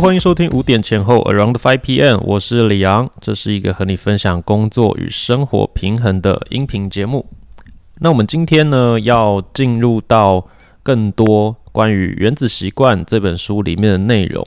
欢迎收听五点前后 Around Five PM，我是李昂，这是一个和你分享工作与生活平衡的音频节目。那我们今天呢，要进入到更多关于《原子习惯》这本书里面的内容。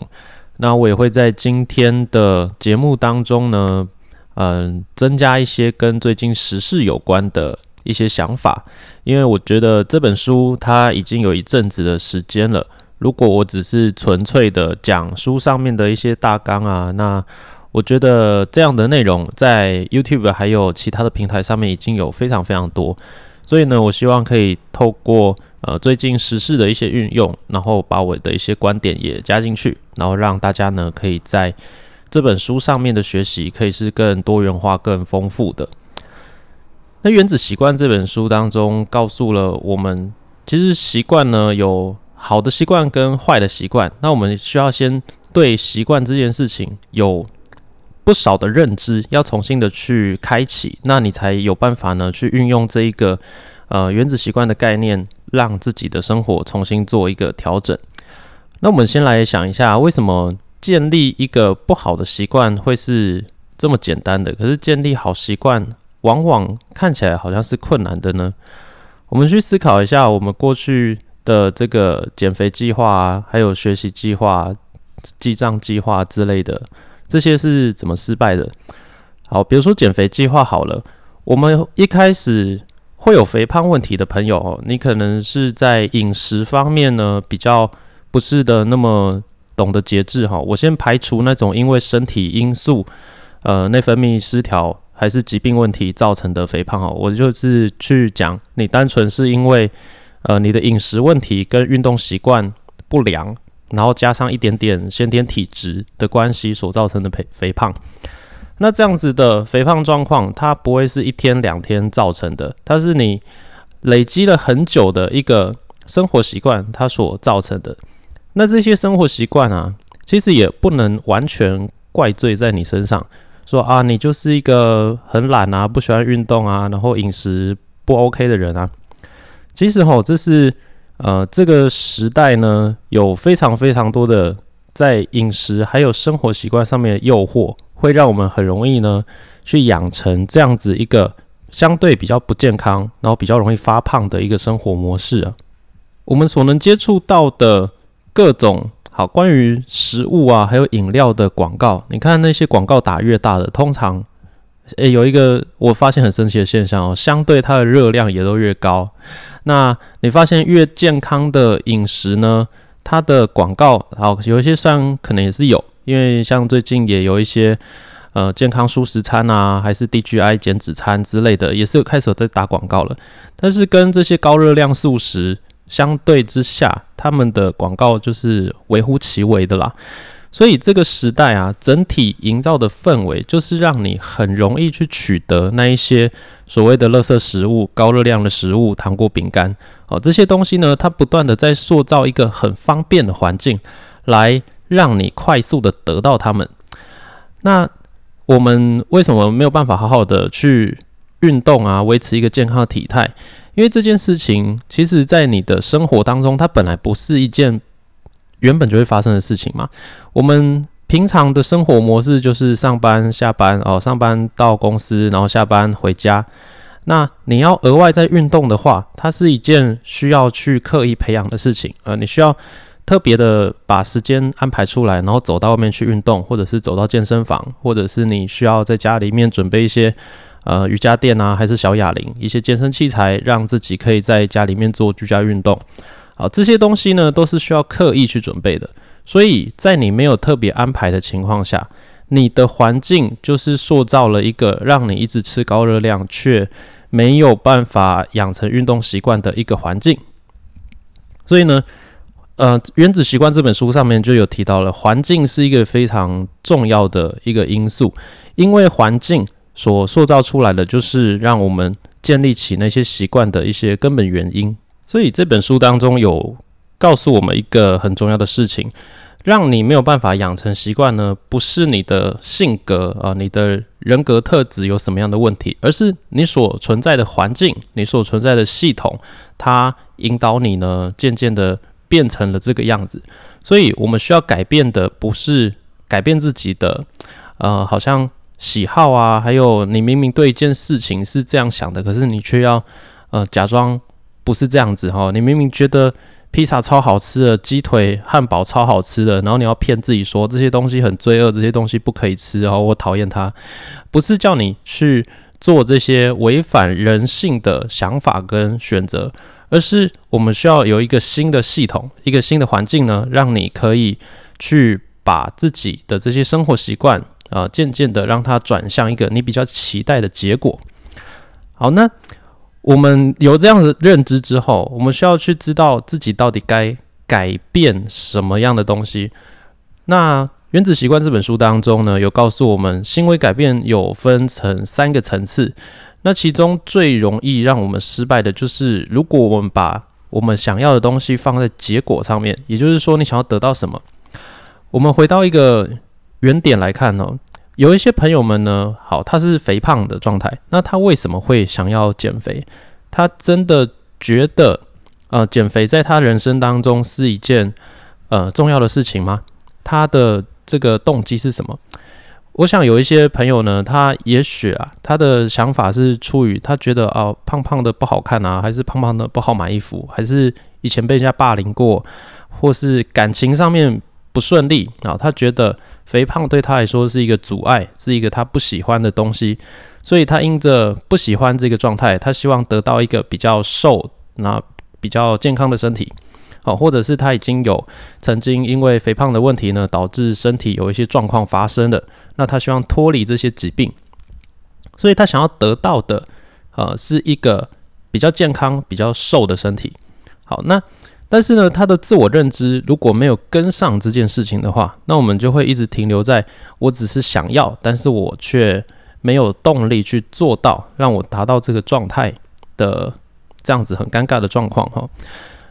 那我也会在今天的节目当中呢，嗯，增加一些跟最近时事有关的一些想法，因为我觉得这本书它已经有一阵子的时间了。如果我只是纯粹的讲书上面的一些大纲啊，那我觉得这样的内容在 YouTube 还有其他的平台上面已经有非常非常多，所以呢，我希望可以透过呃最近时事的一些运用，然后把我的一些观点也加进去，然后让大家呢可以在这本书上面的学习可以是更多元化、更丰富的。那《原子习惯》这本书当中告诉了我们，其实习惯呢有。好的习惯跟坏的习惯，那我们需要先对习惯这件事情有不少的认知，要重新的去开启，那你才有办法呢去运用这一个呃原子习惯的概念，让自己的生活重新做一个调整。那我们先来想一下，为什么建立一个不好的习惯会是这么简单的？可是建立好习惯往往看起来好像是困难的呢？我们去思考一下，我们过去。的这个减肥计划啊，还有学习计划、记账计划之类的，这些是怎么失败的？好，比如说减肥计划好了，我们一开始会有肥胖问题的朋友哦，你可能是在饮食方面呢比较不是的那么懂得节制哈。我先排除那种因为身体因素，呃，内分泌失调还是疾病问题造成的肥胖哦，我就是去讲你单纯是因为。呃，你的饮食问题跟运动习惯不良，然后加上一点点先天体质的关系所造成的肥肥胖，那这样子的肥胖状况，它不会是一天两天造成的，它是你累积了很久的一个生活习惯它所造成的。那这些生活习惯啊，其实也不能完全怪罪在你身上，说啊，你就是一个很懒啊，不喜欢运动啊，然后饮食不 OK 的人啊。其实哈，这是呃这个时代呢，有非常非常多的在饮食还有生活习惯上面的诱惑，会让我们很容易呢去养成这样子一个相对比较不健康，然后比较容易发胖的一个生活模式啊。我们所能接触到的各种好关于食物啊，还有饮料的广告，你看那些广告打越大的，通常。诶，有一个我发现很神奇的现象哦，相对它的热量也都越高。那你发现越健康的饮食呢，它的广告好有一些算可能也是有，因为像最近也有一些呃健康素食餐啊，还是 DGI 减脂餐之类的，也是开始在打广告了。但是跟这些高热量素食相对之下，他们的广告就是微乎其微的啦。所以这个时代啊，整体营造的氛围就是让你很容易去取得那一些所谓的垃圾食物、高热量的食物、糖果、饼干哦，这些东西呢，它不断的在塑造一个很方便的环境，来让你快速的得到它们。那我们为什么没有办法好好的去运动啊，维持一个健康的体态？因为这件事情，其实在你的生活当中，它本来不是一件。原本就会发生的事情嘛。我们平常的生活模式就是上班、下班哦，上班到公司，然后下班回家。那你要额外再运动的话，它是一件需要去刻意培养的事情。呃，你需要特别的把时间安排出来，然后走到外面去运动，或者是走到健身房，或者是你需要在家里面准备一些呃瑜伽垫啊，还是小哑铃，一些健身器材，让自己可以在家里面做居家运动。好，这些东西呢都是需要刻意去准备的，所以在你没有特别安排的情况下，你的环境就是塑造了一个让你一直吃高热量却没有办法养成运动习惯的一个环境。所以呢，呃，《原子习惯》这本书上面就有提到了，环境是一个非常重要的一个因素，因为环境所塑造出来的就是让我们建立起那些习惯的一些根本原因。所以这本书当中有告诉我们一个很重要的事情，让你没有办法养成习惯呢，不是你的性格啊，你的人格特质有什么样的问题，而是你所存在的环境，你所存在的系统，它引导你呢，渐渐的变成了这个样子。所以我们需要改变的不是改变自己的，呃，好像喜好啊，还有你明明对一件事情是这样想的，可是你却要呃假装不是这样子哈。你明明觉得披萨超好吃的，鸡腿、汉堡超好吃的，然后你要骗自己说这些东西很罪恶，这些东西不可以吃，然后我讨厌它，不是叫你去。做这些违反人性的想法跟选择，而是我们需要有一个新的系统，一个新的环境呢，让你可以去把自己的这些生活习惯啊，渐渐的让它转向一个你比较期待的结果。好，那我们有这样的认知之后，我们需要去知道自己到底该改变什么样的东西。那《原子习惯》这本书当中呢，有告诉我们，行为改变有分成三个层次。那其中最容易让我们失败的就是，如果我们把我们想要的东西放在结果上面，也就是说，你想要得到什么？我们回到一个原点来看呢，有一些朋友们呢，好，他是肥胖的状态，那他为什么会想要减肥？他真的觉得，呃，减肥在他人生当中是一件呃重要的事情吗？他的这个动机是什么？我想有一些朋友呢，他也许啊，他的想法是出于他觉得啊，胖胖的不好看啊，还是胖胖的不好买衣服，还是以前被人家霸凌过，或是感情上面不顺利啊，他觉得肥胖对他来说是一个阻碍，是一个他不喜欢的东西，所以他因着不喜欢这个状态，他希望得到一个比较瘦、那比较健康的身体。好，或者是他已经有曾经因为肥胖的问题呢，导致身体有一些状况发生的，那他希望脱离这些疾病，所以他想要得到的，呃，是一个比较健康、比较瘦的身体。好，那但是呢，他的自我认知如果没有跟上这件事情的话，那我们就会一直停留在我只是想要，但是我却没有动力去做到，让我达到这个状态的这样子很尴尬的状况哈。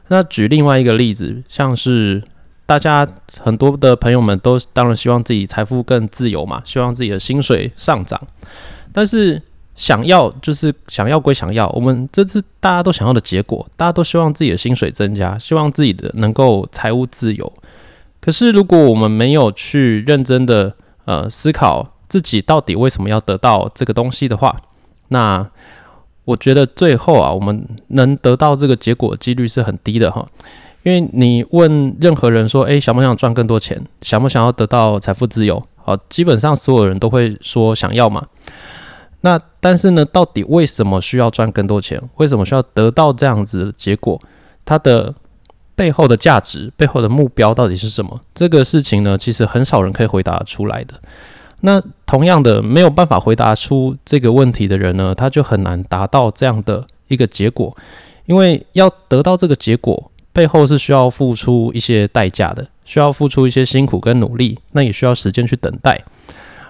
那举另外一个例子，像是大家很多的朋友们都当然希望自己财富更自由嘛，希望自己的薪水上涨，但是想要就是想要归想要，我们这次大家都想要的结果，大家都希望自己的薪水增加，希望自己的能够财务自由。可是如果我们没有去认真的呃思考自己到底为什么要得到这个东西的话，那。我觉得最后啊，我们能得到这个结果几率是很低的哈，因为你问任何人说，诶，想不想赚更多钱，想不想要得到财富自由？好，基本上所有人都会说想要嘛。那但是呢，到底为什么需要赚更多钱？为什么需要得到这样子的结果？它的背后的价值、背后的目标到底是什么？这个事情呢，其实很少人可以回答出来的。那同样的，没有办法回答出这个问题的人呢，他就很难达到这样的一个结果，因为要得到这个结果，背后是需要付出一些代价的，需要付出一些辛苦跟努力，那也需要时间去等待。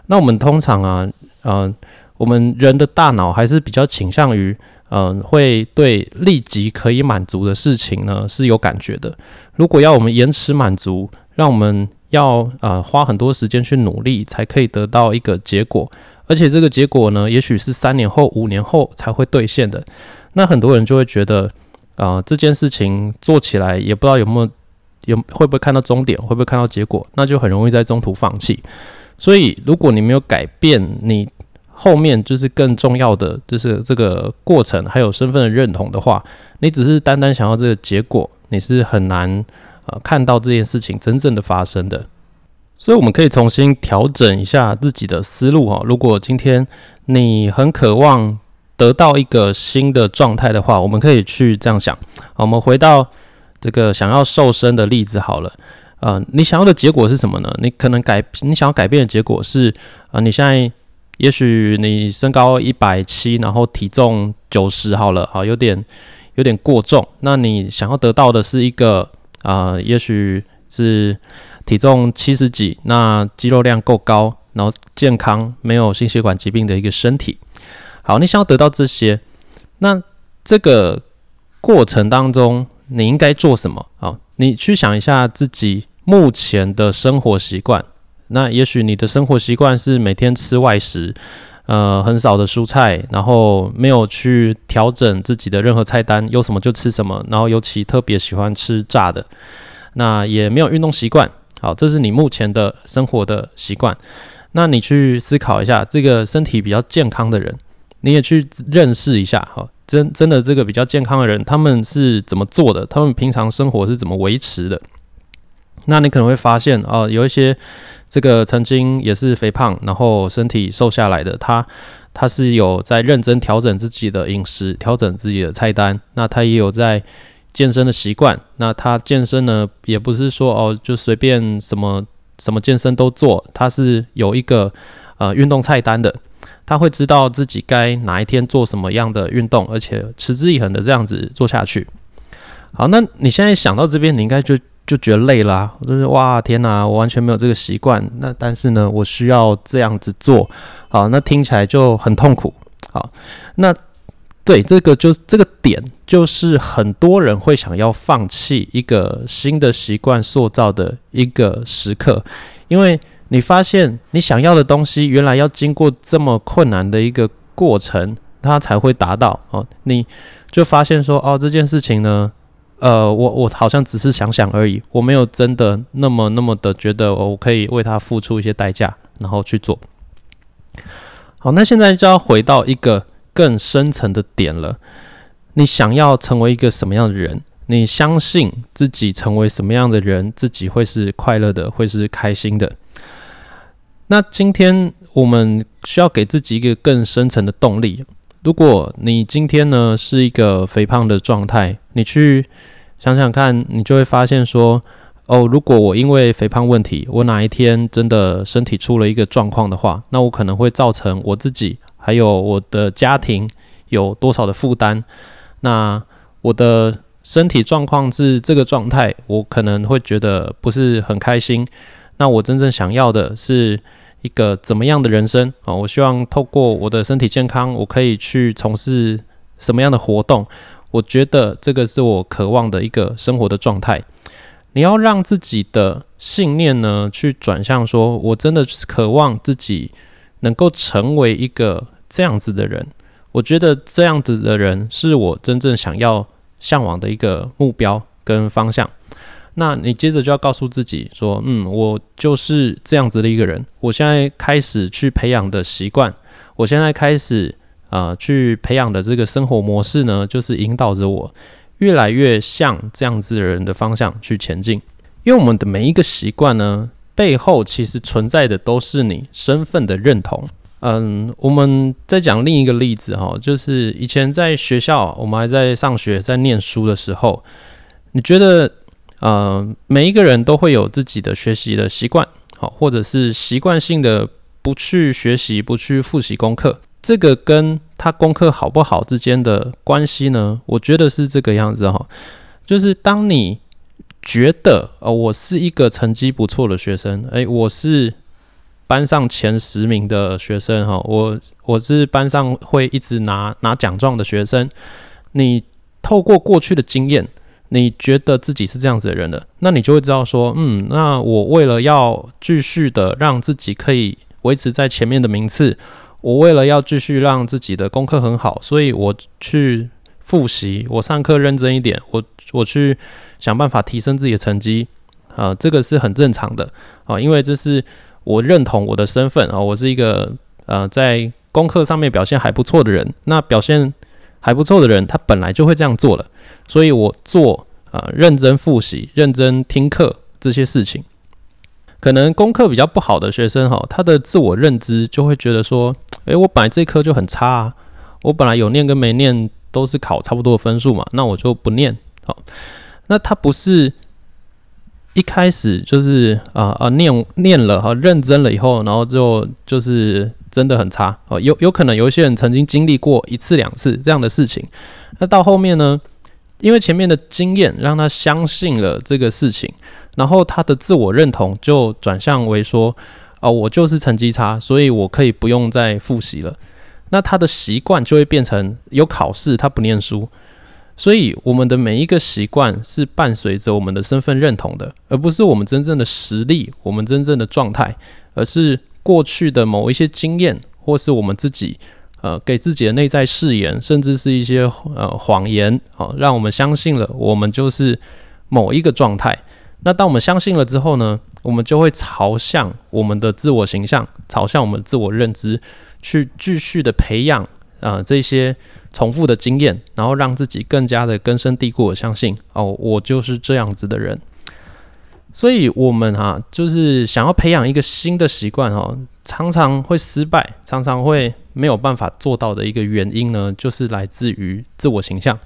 那我们通常啊，嗯，我们人的大脑还是比较倾向于，嗯，会对立即可以满足的事情呢是有感觉的。如果要我们延迟满足，让我们要呃花很多时间去努力，才可以得到一个结果，而且这个结果呢，也许是三年后、五年后才会兑现的。那很多人就会觉得，啊，这件事情做起来也不知道有没有有会不会看到终点，会不会看到结果，那就很容易在中途放弃。所以，如果你没有改变你后面就是更重要的，就是这个过程还有身份的认同的话，你只是单单想要这个结果，你是很难。啊，看到这件事情真正的发生的，所以我们可以重新调整一下自己的思路哈。如果今天你很渴望得到一个新的状态的话，我们可以去这样想。我们回到这个想要瘦身的例子好了。呃，你想要的结果是什么呢？你可能改，你想要改变的结果是，啊，你现在也许你身高一百七，然后体重九十好了，好，有点有点过重。那你想要得到的是一个。啊，也许是体重七十几，那肌肉量够高，然后健康，没有心血管疾病的一个身体。好，你想要得到这些，那这个过程当中，你应该做什么？啊，你去想一下自己目前的生活习惯。那也许你的生活习惯是每天吃外食，呃很少的蔬菜，然后没有去调整自己的任何菜单，有什么就吃什么，然后尤其特别喜欢吃炸的，那也没有运动习惯。好，这是你目前的生活的习惯。那你去思考一下，这个身体比较健康的人，你也去认识一下哈。真真的这个比较健康的人，他们是怎么做的？他们平常生活是怎么维持的？那你可能会发现哦，有一些这个曾经也是肥胖，然后身体瘦下来的，他他是有在认真调整自己的饮食，调整自己的菜单。那他也有在健身的习惯。那他健身呢，也不是说哦就随便什么什么健身都做，他是有一个呃运动菜单的。他会知道自己该哪一天做什么样的运动，而且持之以恒的这样子做下去。好，那你现在想到这边，你应该就。就觉得累啦，就是哇天哪，我完全没有这个习惯。那但是呢，我需要这样子做，好，那听起来就很痛苦。好，那对这个就这个点，就是很多人会想要放弃一个新的习惯塑造的一个时刻，因为你发现你想要的东西，原来要经过这么困难的一个过程，它才会达到哦。你就发现说，哦，这件事情呢。呃，我我好像只是想想而已，我没有真的那么那么的觉得我可以为他付出一些代价，然后去做。好，那现在就要回到一个更深层的点了。你想要成为一个什么样的人？你相信自己成为什么样的人，自己会是快乐的，会是开心的。那今天我们需要给自己一个更深层的动力。如果你今天呢是一个肥胖的状态，你去想想看，你就会发现说，哦，如果我因为肥胖问题，我哪一天真的身体出了一个状况的话，那我可能会造成我自己还有我的家庭有多少的负担？那我的身体状况是这个状态，我可能会觉得不是很开心。那我真正想要的是。一个怎么样的人生啊？我希望透过我的身体健康，我可以去从事什么样的活动？我觉得这个是我渴望的一个生活的状态。你要让自己的信念呢，去转向说，我真的渴望自己能够成为一个这样子的人。我觉得这样子的人是我真正想要向往的一个目标跟方向。那你接着就要告诉自己说，嗯，我就是这样子的一个人。我现在开始去培养的习惯，我现在开始啊去培养的这个生活模式呢，就是引导着我越来越向这样子的人的方向去前进。因为我们的每一个习惯呢，背后其实存在的都是你身份的认同。嗯，我们再讲另一个例子哈，就是以前在学校，我们还在上学、在念书的时候，你觉得？呃，每一个人都会有自己的学习的习惯，好，或者是习惯性的不去学习、不去复习功课。这个跟他功课好不好之间的关系呢？我觉得是这个样子哈，就是当你觉得呃，我是一个成绩不错的学生，诶，我是班上前十名的学生哈，我我是班上会一直拿拿奖状的学生。你透过过去的经验。你觉得自己是这样子的人了，那你就会知道说，嗯，那我为了要继续的让自己可以维持在前面的名次，我为了要继续让自己的功课很好，所以我去复习，我上课认真一点，我我去想办法提升自己的成绩，啊，这个是很正常的啊，因为这是我认同我的身份啊，我是一个呃在功课上面表现还不错的人，那表现。还不错的人，他本来就会这样做了，所以我做啊，认真复习、认真听课这些事情。可能功课比较不好的学生哈，他的自我认知就会觉得说，诶，我本来这科就很差啊，我本来有念跟没念都是考差不多的分数嘛，那我就不念。好，那他不是一开始就是啊啊念念了哈，认真了以后，然后就就是。真的很差哦，有有可能有一些人曾经经历过一次两次这样的事情，那到后面呢，因为前面的经验让他相信了这个事情，然后他的自我认同就转向为说，哦，我就是成绩差，所以我可以不用再复习了。那他的习惯就会变成有考试他不念书，所以我们的每一个习惯是伴随着我们的身份认同的，而不是我们真正的实力，我们真正的状态，而是。过去的某一些经验，或是我们自己呃给自己的内在誓言，甚至是一些呃谎言，好，让我们相信了我们就是某一个状态。那当我们相信了之后呢，我们就会朝向我们的自我形象，朝向我们自我认知，去继续的培养啊这些重复的经验，然后让自己更加的根深蒂固的相信哦，我就是这样子的人。所以，我们哈就是想要培养一个新的习惯哦，常常会失败，常常会没有办法做到的一个原因呢，就是来自于自我形象。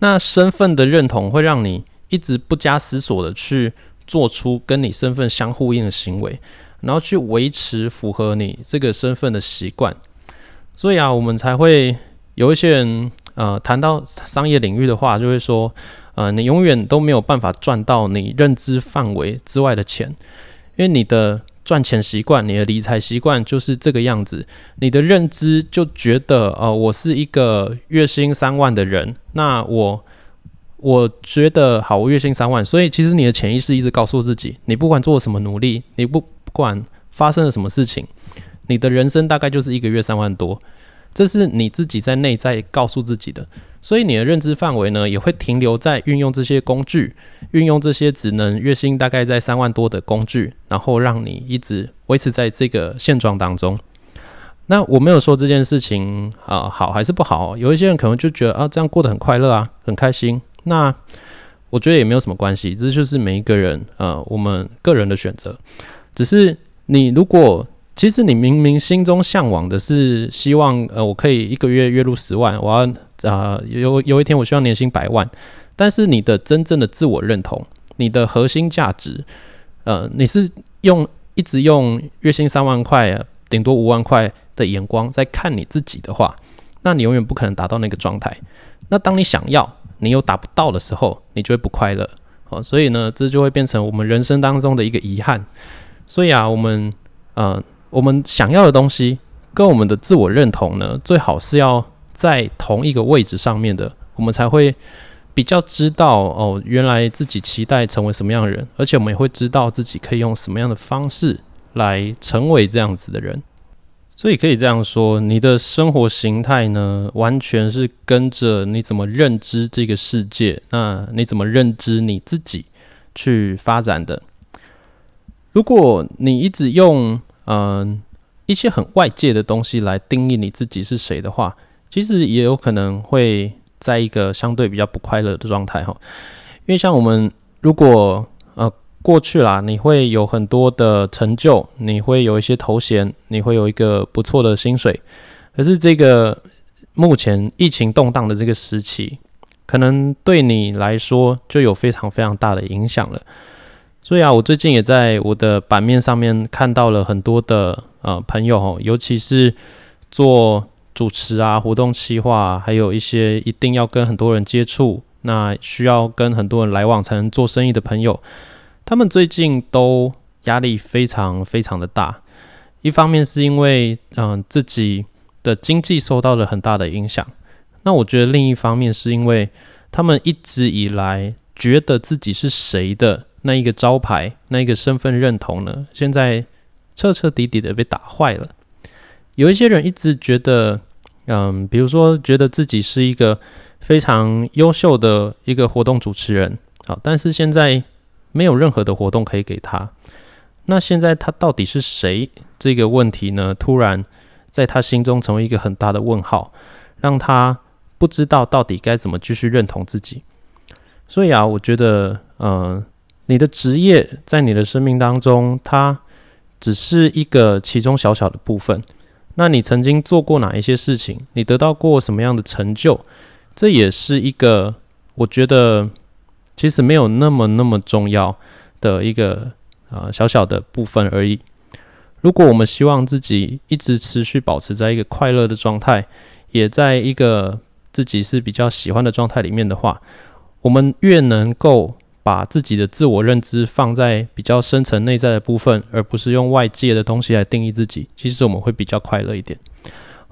那身份的认同会让你一直不加思索的去做出跟你身份相呼应的行为，然后去维持符合你这个身份的习惯。所以啊，我们才会有一些人呃谈到商业领域的话，就会说。呃，你永远都没有办法赚到你认知范围之外的钱，因为你的赚钱习惯、你的理财习惯就是这个样子。你的认知就觉得，呃，我是一个月薪三万的人，那我我觉得好，我月薪三万，所以其实你的潜意识一直告诉自己，你不管做什么努力，你不不管发生了什么事情，你的人生大概就是一个月三万多。这是你自己在内在告诉自己的，所以你的认知范围呢，也会停留在运用这些工具，运用这些只能月薪大概在三万多的工具，然后让你一直维持在这个现状当中。那我没有说这件事情啊好还是不好，有一些人可能就觉得啊这样过得很快乐啊，很开心。那我觉得也没有什么关系，这就是每一个人呃我们个人的选择。只是你如果其实你明明心中向往的是希望，呃，我可以一个月月入十万，我要啊有有一天我希望年薪百万。但是你的真正的自我认同，你的核心价值，呃，你是用一直用月薪三万块，顶多五万块的眼光在看你自己的话，那你永远不可能达到那个状态。那当你想要，你又达不到的时候，你就会不快乐。哦，所以呢，这就会变成我们人生当中的一个遗憾。所以啊，我们，呃。我们想要的东西跟我们的自我认同呢，最好是要在同一个位置上面的，我们才会比较知道哦，原来自己期待成为什么样的人，而且我们也会知道自己可以用什么样的方式来成为这样子的人。所以可以这样说，你的生活形态呢，完全是跟着你怎么认知这个世界，那你怎么认知你自己去发展的。如果你一直用嗯，一些很外界的东西来定义你自己是谁的话，其实也有可能会在一个相对比较不快乐的状态哈。因为像我们如果呃过去啦，你会有很多的成就，你会有一些头衔，你会有一个不错的薪水，可是这个目前疫情动荡的这个时期，可能对你来说就有非常非常大的影响了。所以啊，我最近也在我的版面上面看到了很多的呃朋友哦，尤其是做主持啊、活动企划，还有一些一定要跟很多人接触，那需要跟很多人来往才能做生意的朋友，他们最近都压力非常非常的大。一方面是因为嗯自己的经济受到了很大的影响，那我觉得另一方面是因为他们一直以来觉得自己是谁的。那一个招牌，那一个身份认同呢？现在彻彻底底的被打坏了。有一些人一直觉得，嗯，比如说觉得自己是一个非常优秀的一个活动主持人，好，但是现在没有任何的活动可以给他。那现在他到底是谁？这个问题呢，突然在他心中成为一个很大的问号，让他不知道到底该怎么继续认同自己。所以啊，我觉得，嗯。你的职业在你的生命当中，它只是一个其中小小的部分。那你曾经做过哪一些事情？你得到过什么样的成就？这也是一个我觉得其实没有那么那么重要的一个啊小小的部分而已。如果我们希望自己一直持续保持在一个快乐的状态，也在一个自己是比较喜欢的状态里面的话，我们越能够。把自己的自我认知放在比较深层内在的部分，而不是用外界的东西来定义自己，其实我们会比较快乐一点。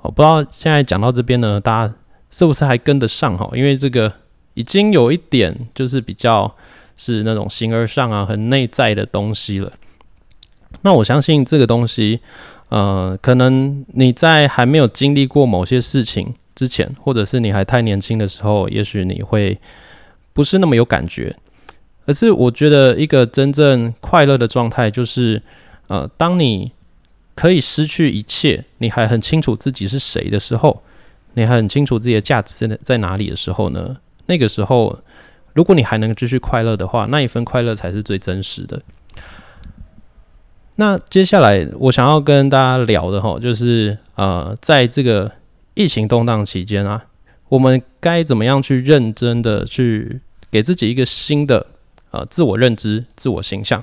我不知道现在讲到这边呢，大家是不是还跟得上哈？因为这个已经有一点就是比较是那种形而上啊，很内在的东西了。那我相信这个东西，呃，可能你在还没有经历过某些事情之前，或者是你还太年轻的时候，也许你会不是那么有感觉。而是我觉得一个真正快乐的状态，就是呃，当你可以失去一切，你还很清楚自己是谁的时候，你还很清楚自己的价值在在哪里的时候呢？那个时候，如果你还能继续快乐的话，那一份快乐才是最真实的。那接下来我想要跟大家聊的哈，就是呃，在这个疫情动荡期间啊，我们该怎么样去认真的去给自己一个新的呃自我认知、自我形象？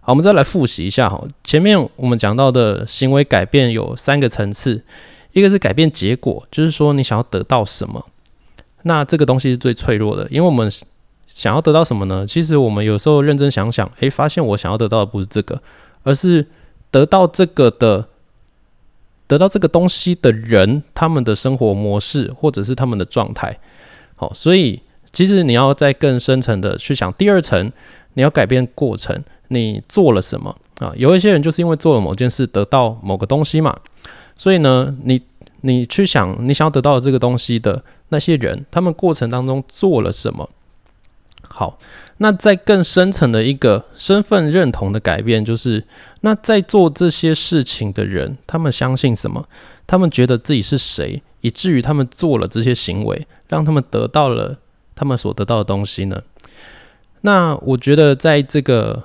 好，我们再来复习一下哈，前面我们讲到的行为改变有三个层次，一个是改变结果，就是说你想要得到什么，那这个东西是最脆弱的，因为我们想要得到什么呢？其实我们有时候认真想想，诶，发现我想要得到的不是这个。而是得到这个的，得到这个东西的人，他们的生活模式或者是他们的状态，好，所以其实你要在更深层的去想，第二层你要改变过程，你做了什么啊？有一些人就是因为做了某件事得到某个东西嘛，所以呢，你你去想你想要得到这个东西的那些人，他们过程当中做了什么？好。那在更深层的一个身份认同的改变，就是那在做这些事情的人，他们相信什么？他们觉得自己是谁，以至于他们做了这些行为，让他们得到了他们所得到的东西呢？那我觉得，在这个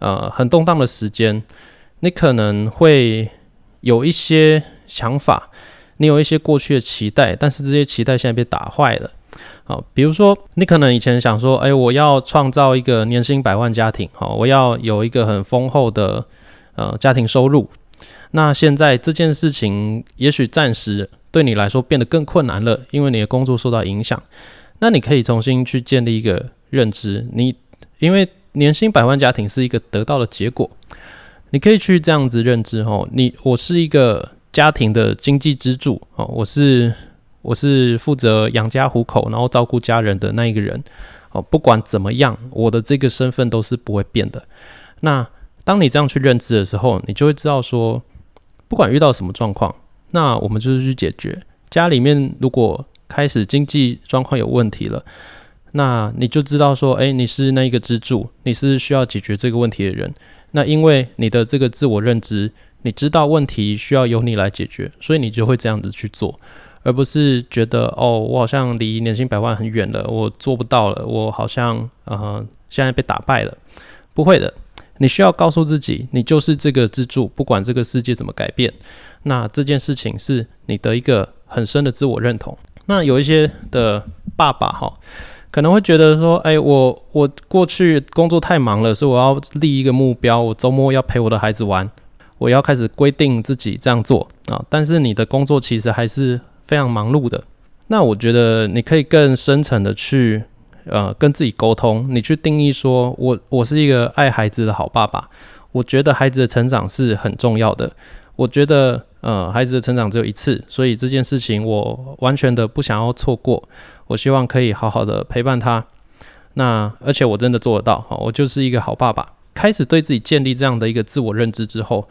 呃很动荡的时间，你可能会有一些想法，你有一些过去的期待，但是这些期待现在被打坏了。好，比如说，你可能以前想说，哎，我要创造一个年薪百万家庭，好，我要有一个很丰厚的呃家庭收入。那现在这件事情，也许暂时对你来说变得更困难了，因为你的工作受到影响。那你可以重新去建立一个认知，你因为年薪百万家庭是一个得到的结果，你可以去这样子认知，哦，你我是一个家庭的经济支柱，哦，我是。我是负责养家糊口，然后照顾家人的那一个人哦。不管怎么样，我的这个身份都是不会变的。那当你这样去认知的时候，你就会知道说，不管遇到什么状况，那我们就是去解决。家里面如果开始经济状况有问题了，那你就知道说，哎，你是那一个支柱，你是需要解决这个问题的人。那因为你的这个自我认知，你知道问题需要由你来解决，所以你就会这样子去做。而不是觉得哦，我好像离年薪百万很远了，我做不到了，我好像呃现在被打败了。不会的，你需要告诉自己，你就是这个支柱，不管这个世界怎么改变，那这件事情是你的一个很深的自我认同。那有一些的爸爸哈，可能会觉得说，哎，我我过去工作太忙了，所以我要立一个目标，我周末要陪我的孩子玩，我要开始规定自己这样做啊。但是你的工作其实还是。非常忙碌的，那我觉得你可以更深层的去，呃，跟自己沟通，你去定义说，我我是一个爱孩子的好爸爸，我觉得孩子的成长是很重要的，我觉得，呃，孩子的成长只有一次，所以这件事情我完全的不想要错过，我希望可以好好的陪伴他，那而且我真的做得到，我就是一个好爸爸，开始对自己建立这样的一个自我认知之后。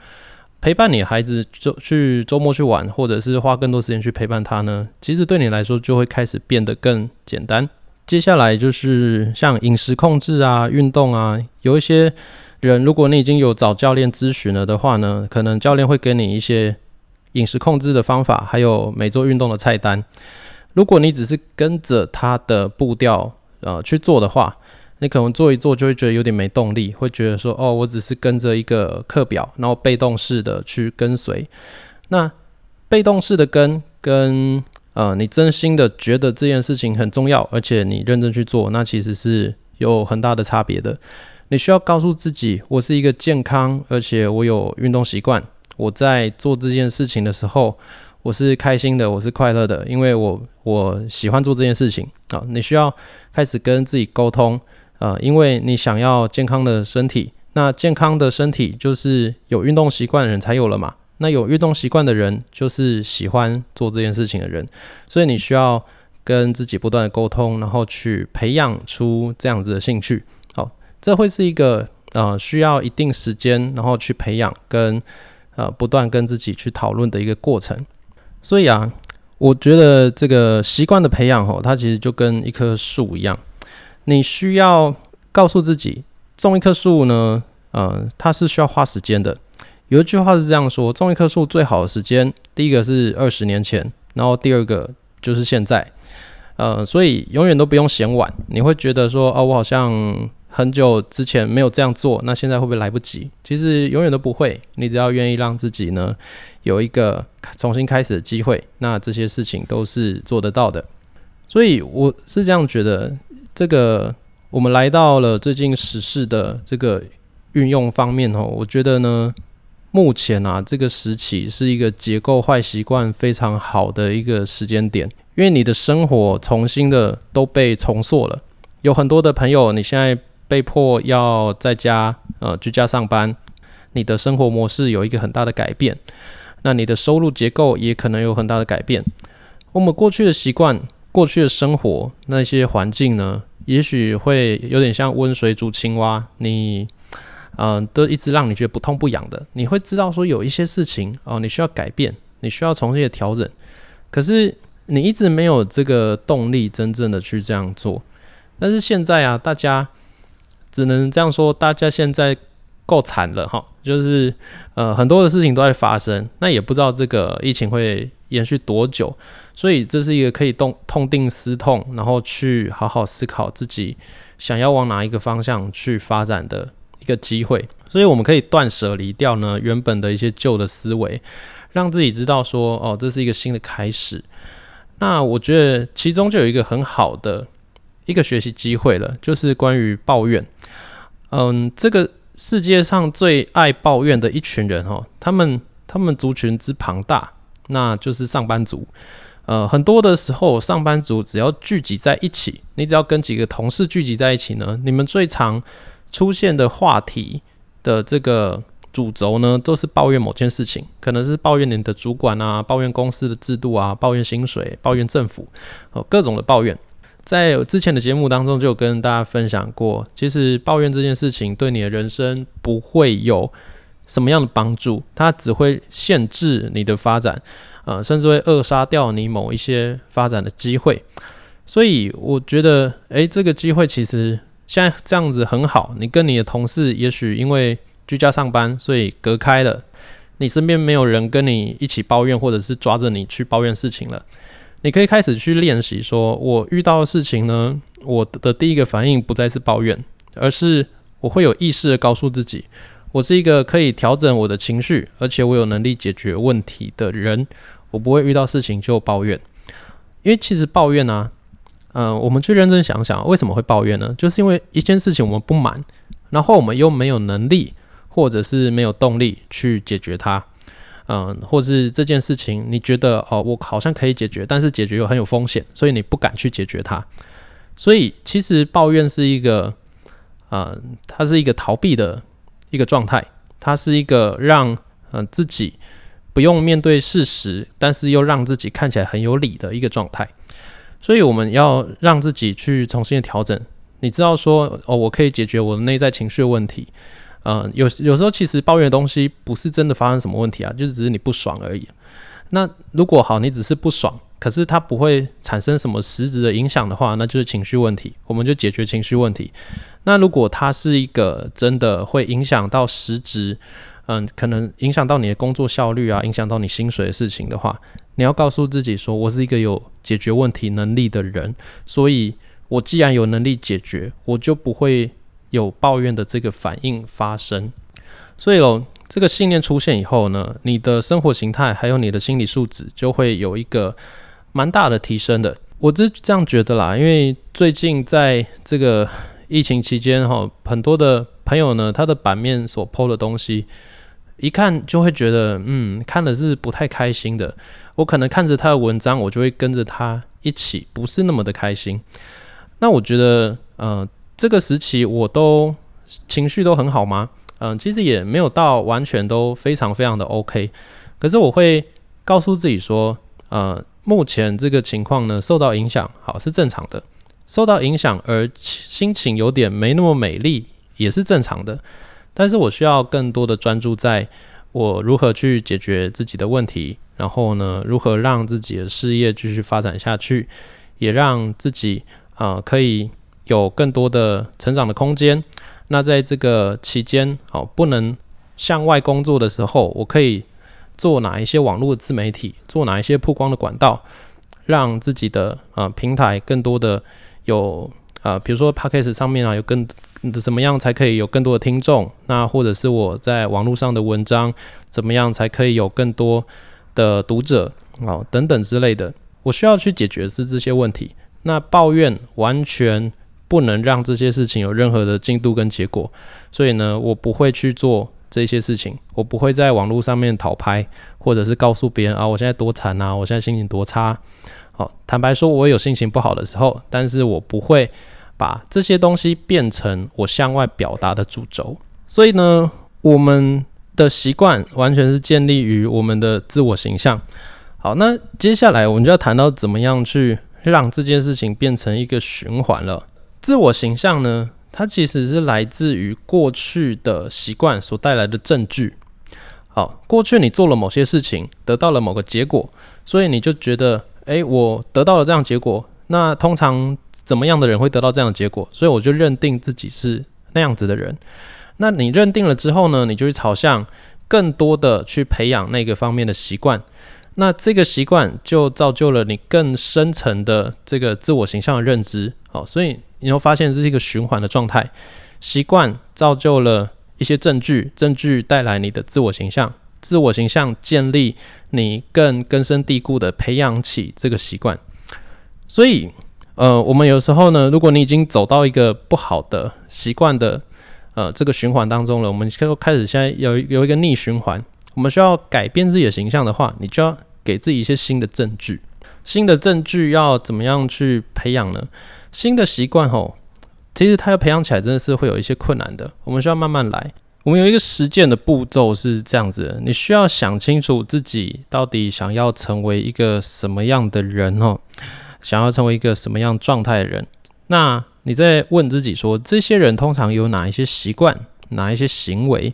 陪伴你孩子周去周末去玩，或者是花更多时间去陪伴他呢？其实对你来说就会开始变得更简单。接下来就是像饮食控制啊、运动啊，有一些人，如果你已经有找教练咨询了的话呢，可能教练会给你一些饮食控制的方法，还有每周运动的菜单。如果你只是跟着他的步调呃去做的话，你可能做一做就会觉得有点没动力，会觉得说哦，我只是跟着一个课表，然后被动式的去跟随。那被动式的跟跟呃，你真心的觉得这件事情很重要，而且你认真去做，那其实是有很大的差别的。你需要告诉自己，我是一个健康，而且我有运动习惯。我在做这件事情的时候，我是开心的，我是快乐的，因为我我喜欢做这件事情啊。你需要开始跟自己沟通。呃，因为你想要健康的身体，那健康的身体就是有运动习惯的人才有了嘛。那有运动习惯的人就是喜欢做这件事情的人，所以你需要跟自己不断的沟通，然后去培养出这样子的兴趣。好，这会是一个呃需要一定时间，然后去培养跟呃不断跟自己去讨论的一个过程。所以啊，我觉得这个习惯的培养哦，它其实就跟一棵树一样，你需要告诉自己，种一棵树呢，呃，它是需要花时间的。有一句话是这样说：种一棵树最好的时间，第一个是二十年前，然后第二个就是现在。呃，所以永远都不用嫌晚。你会觉得说，哦，我好像很久之前没有这样做，那现在会不会来不及？其实永远都不会。你只要愿意让自己呢有一个重新开始的机会，那这些事情都是做得到的。所以我是这样觉得。这个我们来到了最近时事的这个运用方面哦，我觉得呢，目前啊这个时期是一个结构坏习惯非常好的一个时间点。因为你的生活重新的都被重塑了，有很多的朋友，你现在被迫要在家呃居家上班，你的生活模式有一个很大的改变，那你的收入结构也可能有很大的改变。我们过去的习惯、过去的生活那些环境呢，也许会有点像温水煮青蛙，你嗯都一直让你觉得不痛不痒的，你会知道说有一些事情哦，你需要改变，你需要重新的调整，可是。你一直没有这个动力，真正的去这样做。但是现在啊，大家只能这样说，大家现在够惨了哈，就是呃很多的事情都在发生，那也不知道这个疫情会延续多久，所以这是一个可以动痛定思痛，然后去好好思考自己想要往哪一个方向去发展的一个机会。所以我们可以断舍离掉呢原本的一些旧的思维，让自己知道说，哦，这是一个新的开始。那我觉得其中就有一个很好的一个学习机会了，就是关于抱怨。嗯，这个世界上最爱抱怨的一群人哦，他们他们族群之庞大，那就是上班族。呃，很多的时候，上班族只要聚集在一起，你只要跟几个同事聚集在一起呢，你们最常出现的话题的这个。主轴呢，都是抱怨某件事情，可能是抱怨你的主管啊，抱怨公司的制度啊，抱怨薪水，抱怨政府，哦，各种的抱怨。在之前的节目当中，就有跟大家分享过，其实抱怨这件事情对你的人生不会有什么样的帮助，它只会限制你的发展，呃，甚至会扼杀掉你某一些发展的机会。所以我觉得，诶，这个机会其实现在这样子很好，你跟你的同事也许因为居家上班，所以隔开了，你身边没有人跟你一起抱怨，或者是抓着你去抱怨事情了。你可以开始去练习，说我遇到的事情呢，我的第一个反应不再是抱怨，而是我会有意识的告诉自己，我是一个可以调整我的情绪，而且我有能力解决问题的人。我不会遇到事情就抱怨，因为其实抱怨呢，嗯，我们去认真想想，为什么会抱怨呢？就是因为一件事情我们不满，然后我们又没有能力。或者是没有动力去解决它，嗯，或是这件事情你觉得哦，我好像可以解决，但是解决又很有风险，所以你不敢去解决它。所以其实抱怨是一个，呃，它是一个逃避的一个状态，它是一个让嗯自己不用面对事实，但是又让自己看起来很有理的一个状态。所以我们要让自己去重新调整。你知道说哦，我可以解决我的内在情绪问题。嗯，有有时候其实抱怨的东西不是真的发生什么问题啊，就是只是你不爽而已。那如果好，你只是不爽，可是它不会产生什么实质的影响的话，那就是情绪问题，我们就解决情绪问题。那如果它是一个真的会影响到实质，嗯，可能影响到你的工作效率啊，影响到你薪水的事情的话，你要告诉自己说，我是一个有解决问题能力的人，所以我既然有能力解决，我就不会。有抱怨的这个反应发生，所以哦，这个信念出现以后呢，你的生活形态还有你的心理素质就会有一个蛮大的提升的。我是这样觉得啦，因为最近在这个疫情期间哈，很多的朋友呢，他的版面所 PO 的东西，一看就会觉得，嗯，看的是不太开心的。我可能看着他的文章，我就会跟着他一起，不是那么的开心。那我觉得，呃。这个时期我都情绪都很好吗？嗯，其实也没有到完全都非常非常的 OK。可是我会告诉自己说，呃，目前这个情况呢受到影响，好是正常的。受到影响而心情有点没那么美丽也是正常的。但是我需要更多的专注在我如何去解决自己的问题，然后呢，如何让自己的事业继续发展下去，也让自己啊可以有更多的成长的空间。那在这个期间，哦，不能向外工作的时候，我可以做哪一些网络自媒体，做哪一些曝光的管道，让自己的啊平台更多的有啊，比如说 Podcast 上面啊有更怎么样才可以有更多的听众？那或者是我在网络上的文章怎么样才可以有更多的读者啊等等之类的，我需要去解决是这些问题。那抱怨完全。不能让这些事情有任何的进度跟结果，所以呢，我不会去做这些事情。我不会在网络上面讨拍，或者是告诉别人啊，我现在多惨啊，我现在心情多差。好，坦白说，我有心情不好的时候，但是我不会把这些东西变成我向外表达的主轴。所以呢，我们的习惯完全是建立于我们的自我形象。好，那接下来我们就要谈到怎么样去让这件事情变成一个循环了。自我形象呢，它其实是来自于过去的习惯所带来的证据。好，过去你做了某些事情，得到了某个结果，所以你就觉得，诶，我得到了这样结果。那通常怎么样的人会得到这样的结果？所以我就认定自己是那样子的人。那你认定了之后呢，你就会朝向更多的去培养那个方面的习惯。那这个习惯就造就了你更深层的这个自我形象的认知。好，所以。你会发现这是一个循环的状态，习惯造就了一些证据，证据带来你的自我形象，自我形象建立你更根深蒂固的培养起这个习惯。所以，呃，我们有时候呢，如果你已经走到一个不好的习惯的呃这个循环当中了，我们就开始现在有有一个逆循环，我们需要改变自己的形象的话，你就要给自己一些新的证据。新的证据要怎么样去培养呢？新的习惯吼，其实它要培养起来真的是会有一些困难的。我们需要慢慢来。我们有一个实践的步骤是这样子：你需要想清楚自己到底想要成为一个什么样的人哦，想要成为一个什么样状态的人。那你在问自己说，这些人通常有哪一些习惯，哪一些行为？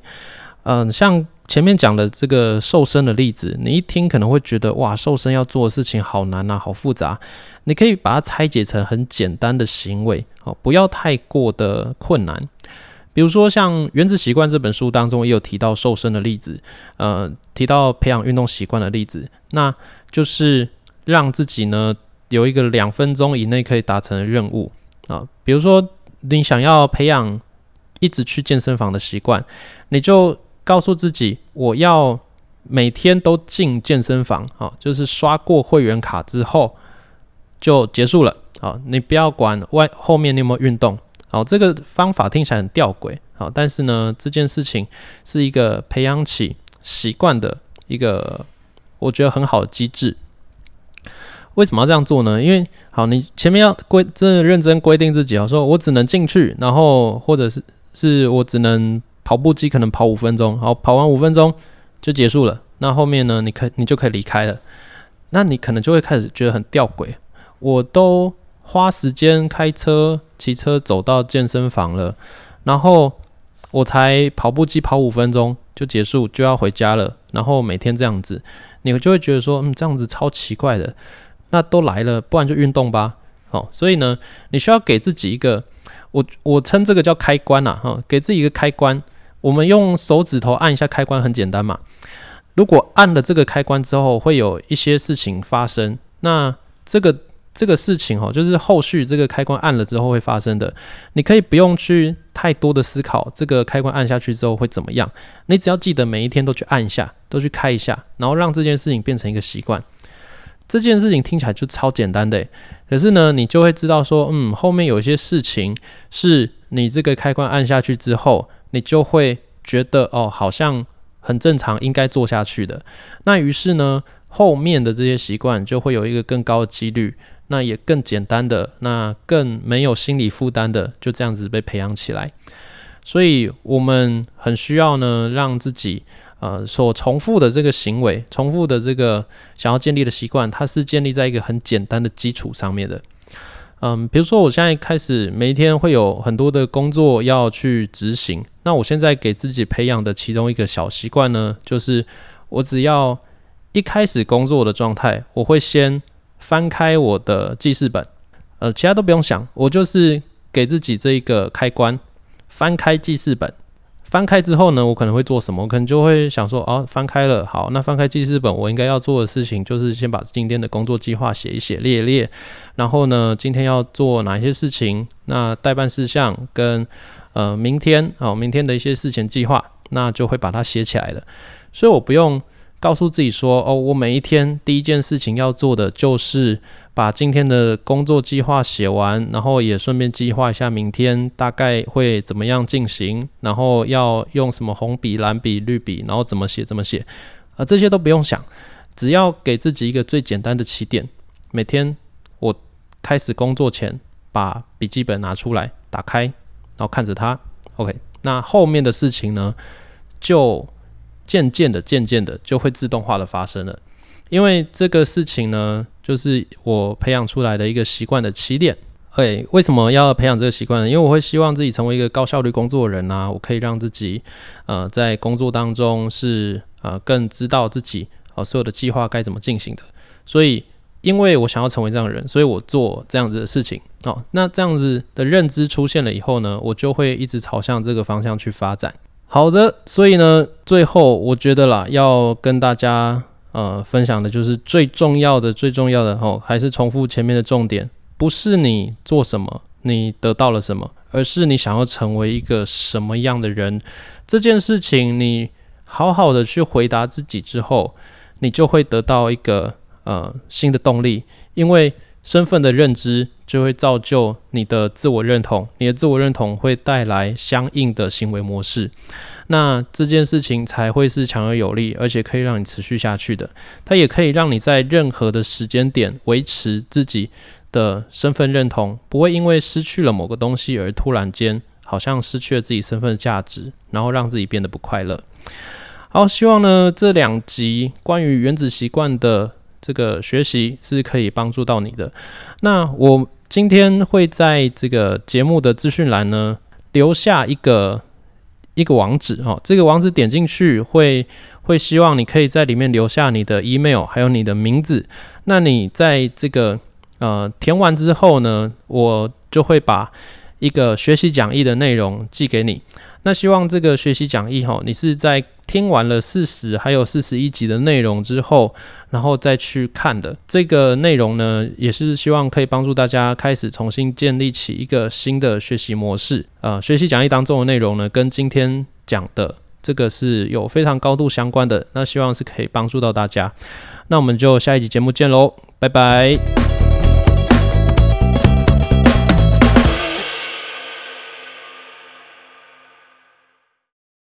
嗯，像。前面讲的这个瘦身的例子，你一听可能会觉得哇，瘦身要做的事情好难啊，好复杂。你可以把它拆解成很简单的行为，哦，不要太过的困难。比如说像《原子习惯》这本书当中也有提到瘦身的例子，呃，提到培养运动习惯的例子，那就是让自己呢有一个两分钟以内可以达成的任务啊。比如说你想要培养一直去健身房的习惯，你就告诉自己，我要每天都进健身房，好，就是刷过会员卡之后就结束了，好，你不要管外后面你有没有运动，好，这个方法听起来很吊诡，好，但是呢，这件事情是一个培养起习惯的一个，我觉得很好的机制。为什么要这样做呢？因为好，你前面要规真的认真规定自己啊，说我只能进去，然后或者是是我只能。跑步机可能跑五分钟，好，跑完五分钟就结束了。那后面呢？你可你就可以离开了。那你可能就会开始觉得很吊诡。我都花时间开车、骑车走到健身房了，然后我才跑步机跑五分钟就结束，就要回家了。然后每天这样子，你就会觉得说，嗯，这样子超奇怪的。那都来了，不然就运动吧。好，所以呢，你需要给自己一个，我我称这个叫开关呐，哈，给自己一个开关。我们用手指头按一下开关，很简单嘛。如果按了这个开关之后，会有一些事情发生。那这个这个事情哦，就是后续这个开关按了之后会发生的。你可以不用去太多的思考，这个开关按下去之后会怎么样。你只要记得每一天都去按一下，都去开一下，然后让这件事情变成一个习惯。这件事情听起来就超简单的，可是呢，你就会知道说，嗯，后面有一些事情是你这个开关按下去之后。你就会觉得哦，好像很正常，应该做下去的。那于是呢，后面的这些习惯就会有一个更高的几率，那也更简单的，那更没有心理负担的，就这样子被培养起来。所以，我们很需要呢，让自己呃所重复的这个行为，重复的这个想要建立的习惯，它是建立在一个很简单的基础上面的。嗯，比如说我现在开始每一天会有很多的工作要去执行，那我现在给自己培养的其中一个小习惯呢，就是我只要一开始工作的状态，我会先翻开我的记事本，呃，其他都不用想，我就是给自己这一个开关，翻开记事本。翻开之后呢，我可能会做什么？我可能就会想说，哦，翻开了，好，那翻开记事本，我应该要做的事情就是先把今天的工作计划写一写，列一列。然后呢，今天要做哪一些事情？那代办事项跟呃明天哦，明天的一些事情计划，那就会把它写起来了。所以我不用。告诉自己说：“哦，我每一天第一件事情要做的就是把今天的工作计划写完，然后也顺便计划一下明天大概会怎么样进行，然后要用什么红笔、蓝笔、绿笔，然后怎么写怎么写，啊，这些都不用想，只要给自己一个最简单的起点。每天我开始工作前，把笔记本拿出来，打开，然后看着它。OK，那后面的事情呢，就。”渐渐的，渐渐的就会自动化的发生了，因为这个事情呢，就是我培养出来的一个习惯的起点。嘿，为什么要培养这个习惯呢？因为我会希望自己成为一个高效率工作人啊，我可以让自己呃在工作当中是呃更知道自己呃所有的计划该怎么进行的。所以，因为我想要成为这样的人，所以我做这样子的事情哦。那这样子的认知出现了以后呢，我就会一直朝向这个方向去发展。好的，所以呢，最后我觉得啦，要跟大家呃分享的就是最重要的、最重要的哦，还是重复前面的重点，不是你做什么，你得到了什么，而是你想要成为一个什么样的人。这件事情，你好好的去回答自己之后，你就会得到一个呃新的动力，因为。身份的认知就会造就你的自我认同，你的自我认同会带来相应的行为模式，那这件事情才会是强而有力，而且可以让你持续下去的。它也可以让你在任何的时间点维持自己的身份认同，不会因为失去了某个东西而突然间好像失去了自己身份的价值，然后让自己变得不快乐。好，希望呢这两集关于原子习惯的。这个学习是可以帮助到你的。那我今天会在这个节目的资讯栏呢留下一个一个网址哦，这个网址点进去会会希望你可以在里面留下你的 email 还有你的名字。那你在这个呃填完之后呢，我就会把一个学习讲义的内容寄给你。那希望这个学习讲义哈，你是在听完了四十还有四十一集的内容之后，然后再去看的。这个内容呢，也是希望可以帮助大家开始重新建立起一个新的学习模式。呃，学习讲义当中的内容呢，跟今天讲的这个是有非常高度相关的。那希望是可以帮助到大家。那我们就下一集节目见喽，拜拜。